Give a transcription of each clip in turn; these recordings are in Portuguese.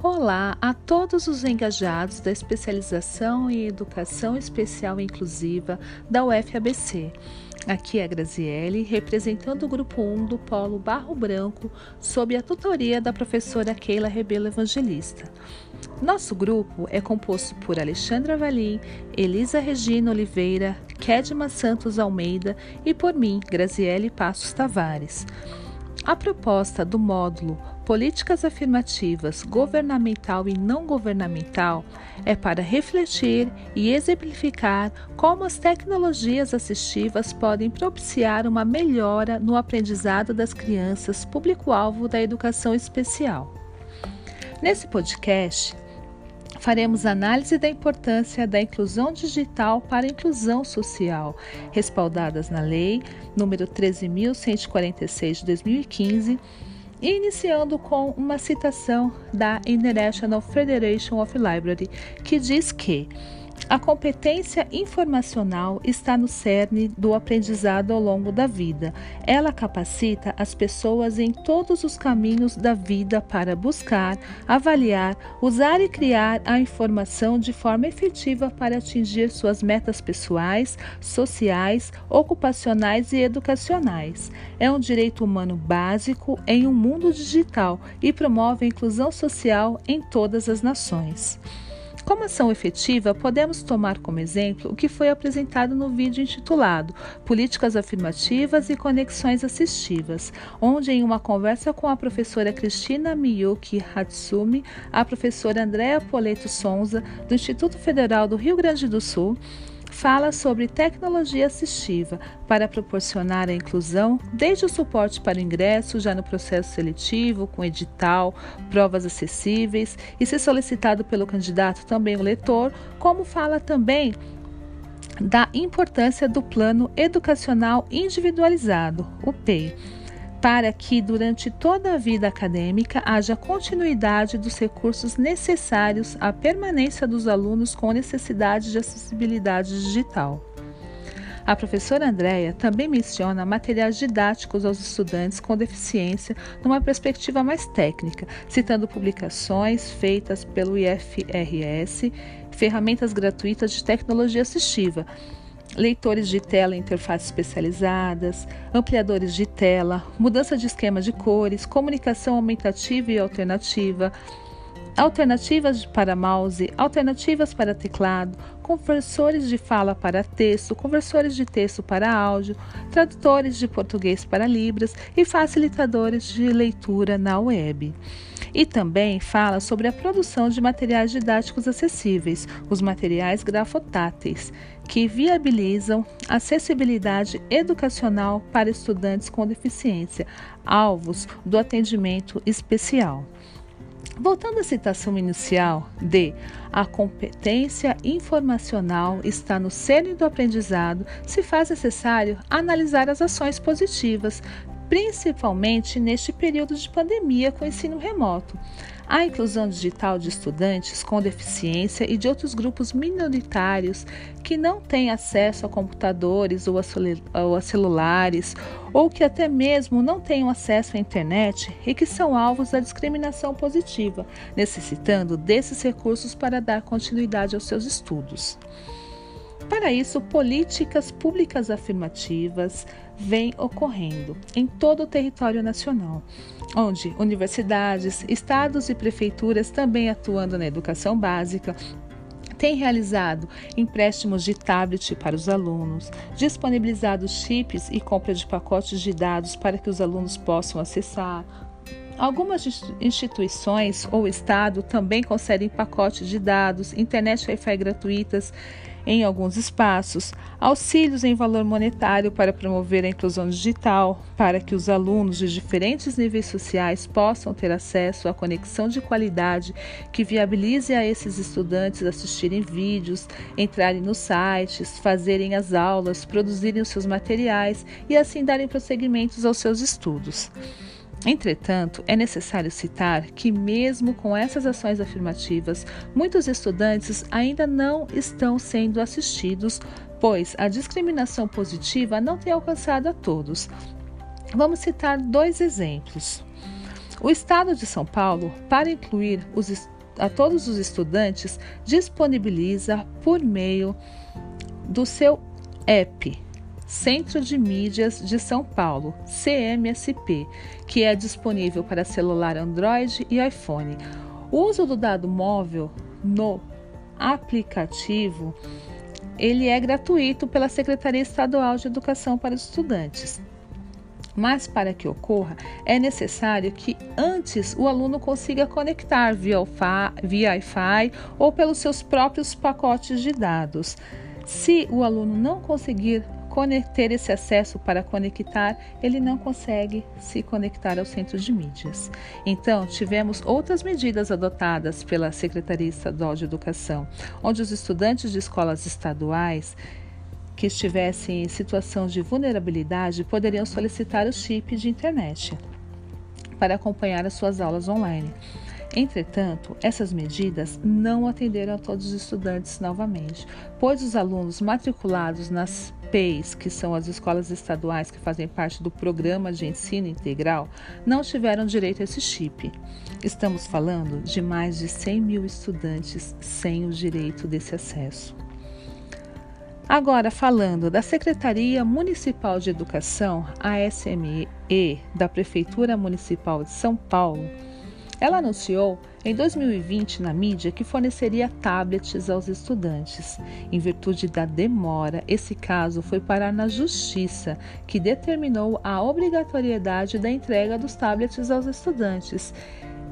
Olá a todos os engajados da especialização em Educação Especial Inclusiva da UFABC. Aqui é a Graziele, representando o grupo 1 do Polo Barro Branco, sob a tutoria da professora Keila Rebelo Evangelista. Nosso grupo é composto por Alexandra Valim, Elisa Regina Oliveira, Kedma Santos Almeida e por mim, Graziele Passos Tavares. A proposta do módulo Políticas Afirmativas Governamental e Não Governamental é para refletir e exemplificar como as tecnologias assistivas podem propiciar uma melhora no aprendizado das crianças, público-alvo da educação especial. Nesse podcast, faremos análise da importância da inclusão digital para a inclusão social, respaldadas na Lei número 13.146 de 2015, iniciando com uma citação da International Federation of Library, que diz que a competência informacional está no cerne do aprendizado ao longo da vida. Ela capacita as pessoas em todos os caminhos da vida para buscar, avaliar, usar e criar a informação de forma efetiva para atingir suas metas pessoais, sociais, ocupacionais e educacionais. É um direito humano básico em um mundo digital e promove a inclusão social em todas as nações. Como ação efetiva, podemos tomar como exemplo o que foi apresentado no vídeo intitulado Políticas Afirmativas e Conexões Assistivas, onde, em uma conversa com a professora Cristina Miyuki Hatsumi, a professora Andréa Poleto Sonza, do Instituto Federal do Rio Grande do Sul, fala sobre tecnologia assistiva para proporcionar a inclusão, desde o suporte para o ingresso, já no processo seletivo, com edital, provas acessíveis, e se solicitado pelo candidato também o leitor, como fala também da importância do plano educacional individualizado, o PEI para que durante toda a vida acadêmica haja continuidade dos recursos necessários à permanência dos alunos com necessidade de acessibilidade digital. A professora Andréia também menciona materiais didáticos aos estudantes com deficiência numa perspectiva mais técnica, citando publicações feitas pelo IFRS, ferramentas gratuitas de tecnologia assistiva, leitores de tela em interfaces especializadas, ampliadores de tela, mudança de esquema de cores, comunicação aumentativa e alternativa, alternativas para mouse, alternativas para teclado, conversores de fala para texto, conversores de texto para áudio, tradutores de português para libras e facilitadores de leitura na web. E também fala sobre a produção de materiais didáticos acessíveis, os materiais grafotáteis, que viabilizam acessibilidade educacional para estudantes com deficiência, alvos do atendimento especial. Voltando à citação inicial de a competência informacional está no cerne do aprendizado, se faz necessário analisar as ações positivas, principalmente neste período de pandemia com ensino remoto. A inclusão digital de estudantes com deficiência e de outros grupos minoritários que não têm acesso a computadores ou a, celulares, ou que até mesmo não tenham acesso à internet e que são alvos da discriminação positiva, necessitando desses recursos para dar continuidade aos seus estudos. Para isso, políticas públicas afirmativas vêm ocorrendo em todo o território nacional, onde universidades, estados e prefeituras também atuando na educação básica têm realizado empréstimos de tablet para os alunos, disponibilizado chips e compra de pacotes de dados para que os alunos possam acessar, Algumas instituições ou Estado também concedem pacotes de dados, internet Wi-Fi gratuitas em alguns espaços, auxílios em valor monetário para promover a inclusão digital, para que os alunos de diferentes níveis sociais possam ter acesso à conexão de qualidade que viabilize a esses estudantes assistirem vídeos, entrarem nos sites, fazerem as aulas, produzirem os seus materiais e assim darem prosseguimentos aos seus estudos. Entretanto, é necessário citar que, mesmo com essas ações afirmativas, muitos estudantes ainda não estão sendo assistidos, pois a discriminação positiva não tem alcançado a todos. Vamos citar dois exemplos. O Estado de São Paulo, para incluir os, a todos os estudantes, disponibiliza por meio do seu app, Centro de Mídias de São Paulo, CMSP, que é disponível para celular Android e iPhone. O uso do dado móvel no aplicativo ele é gratuito pela Secretaria Estadual de Educação para os Estudantes. Mas para que ocorra, é necessário que antes o aluno consiga conectar via Wi-Fi ou pelos seus próprios pacotes de dados. Se o aluno não conseguir ter esse acesso para conectar, ele não consegue se conectar ao centro de mídias. Então, tivemos outras medidas adotadas pela Secretaria Estadual de Educação, onde os estudantes de escolas estaduais que estivessem em situação de vulnerabilidade poderiam solicitar o chip de internet para acompanhar as suas aulas online. Entretanto, essas medidas não atenderam a todos os estudantes novamente, pois os alunos matriculados nas PEIs, que são as escolas estaduais que fazem parte do programa de ensino integral, não tiveram direito a esse chip. Estamos falando de mais de 100 mil estudantes sem o direito desse acesso. Agora, falando da Secretaria Municipal de Educação, a SME, da Prefeitura Municipal de São Paulo, ela anunciou em 2020 na mídia que forneceria tablets aos estudantes. Em virtude da demora, esse caso foi parar na Justiça, que determinou a obrigatoriedade da entrega dos tablets aos estudantes.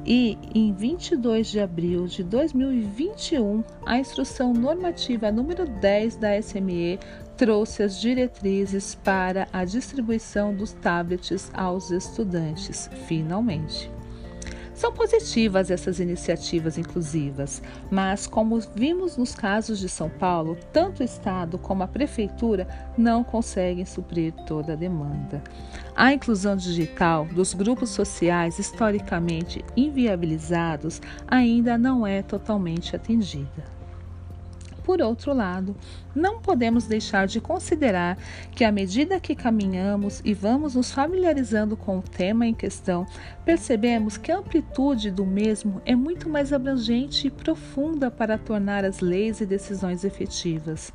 E em 22 de abril de 2021, a instrução normativa número 10 da SME trouxe as diretrizes para a distribuição dos tablets aos estudantes, finalmente. São positivas essas iniciativas inclusivas, mas como vimos nos casos de São Paulo, tanto o Estado como a Prefeitura não conseguem suprir toda a demanda. A inclusão digital dos grupos sociais historicamente inviabilizados ainda não é totalmente atendida. Por outro lado, não podemos deixar de considerar que, à medida que caminhamos e vamos nos familiarizando com o tema em questão, percebemos que a amplitude do mesmo é muito mais abrangente e profunda para tornar as leis e decisões efetivas.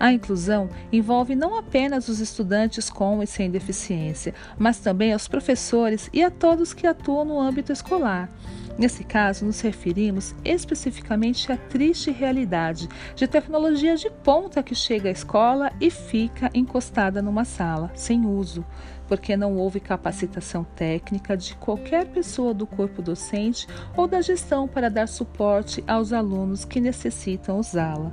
A inclusão envolve não apenas os estudantes com e sem deficiência, mas também aos professores e a todos que atuam no âmbito escolar. Nesse caso, nos referimos especificamente à triste realidade de tecnologia de ponta que chega à escola e fica encostada numa sala, sem uso, porque não houve capacitação técnica de qualquer pessoa do corpo docente ou da gestão para dar suporte aos alunos que necessitam usá-la.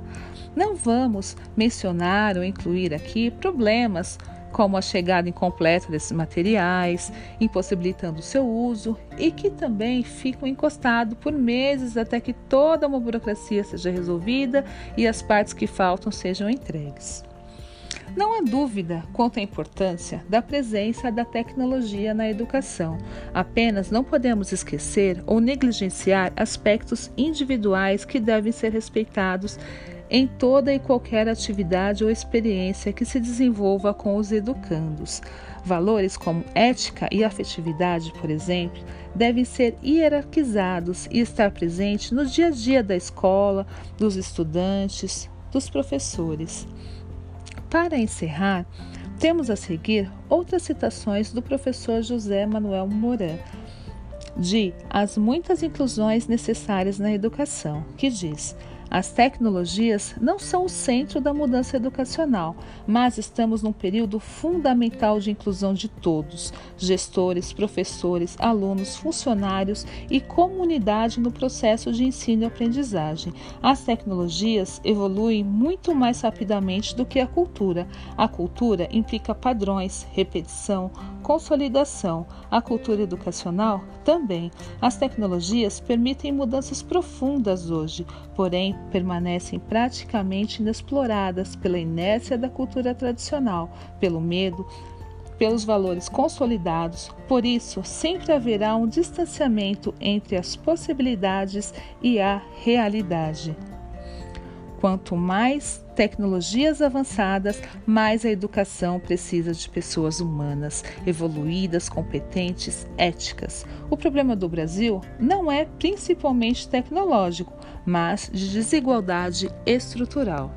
Não vamos mencionar ou incluir aqui problemas como a chegada incompleta desses materiais, impossibilitando seu uso e que também ficam encostados por meses até que toda uma burocracia seja resolvida e as partes que faltam sejam entregues. Não há dúvida quanto à importância da presença da tecnologia na educação. Apenas não podemos esquecer ou negligenciar aspectos individuais que devem ser respeitados em toda e qualquer atividade ou experiência que se desenvolva com os educandos. Valores como ética e afetividade, por exemplo, devem ser hierarquizados e estar presentes no dia a dia da escola, dos estudantes, dos professores. Para encerrar, temos a seguir outras citações do professor José Manuel Moran, de As Muitas Inclusões Necessárias na Educação, que diz: as tecnologias não são o centro da mudança educacional, mas estamos num período fundamental de inclusão de todos: gestores, professores, alunos, funcionários e comunidade no processo de ensino e aprendizagem. As tecnologias evoluem muito mais rapidamente do que a cultura. A cultura implica padrões, repetição, consolidação. A cultura educacional também. As tecnologias permitem mudanças profundas hoje, porém permanecem praticamente inexploradas pela inércia da cultura tradicional, pelo medo, pelos valores consolidados, por isso sempre haverá um distanciamento entre as possibilidades e a realidade. Quanto mais tecnologias avançadas, mas a educação precisa de pessoas humanas, evoluídas, competentes, éticas. O problema do Brasil não é principalmente tecnológico, mas de desigualdade estrutural.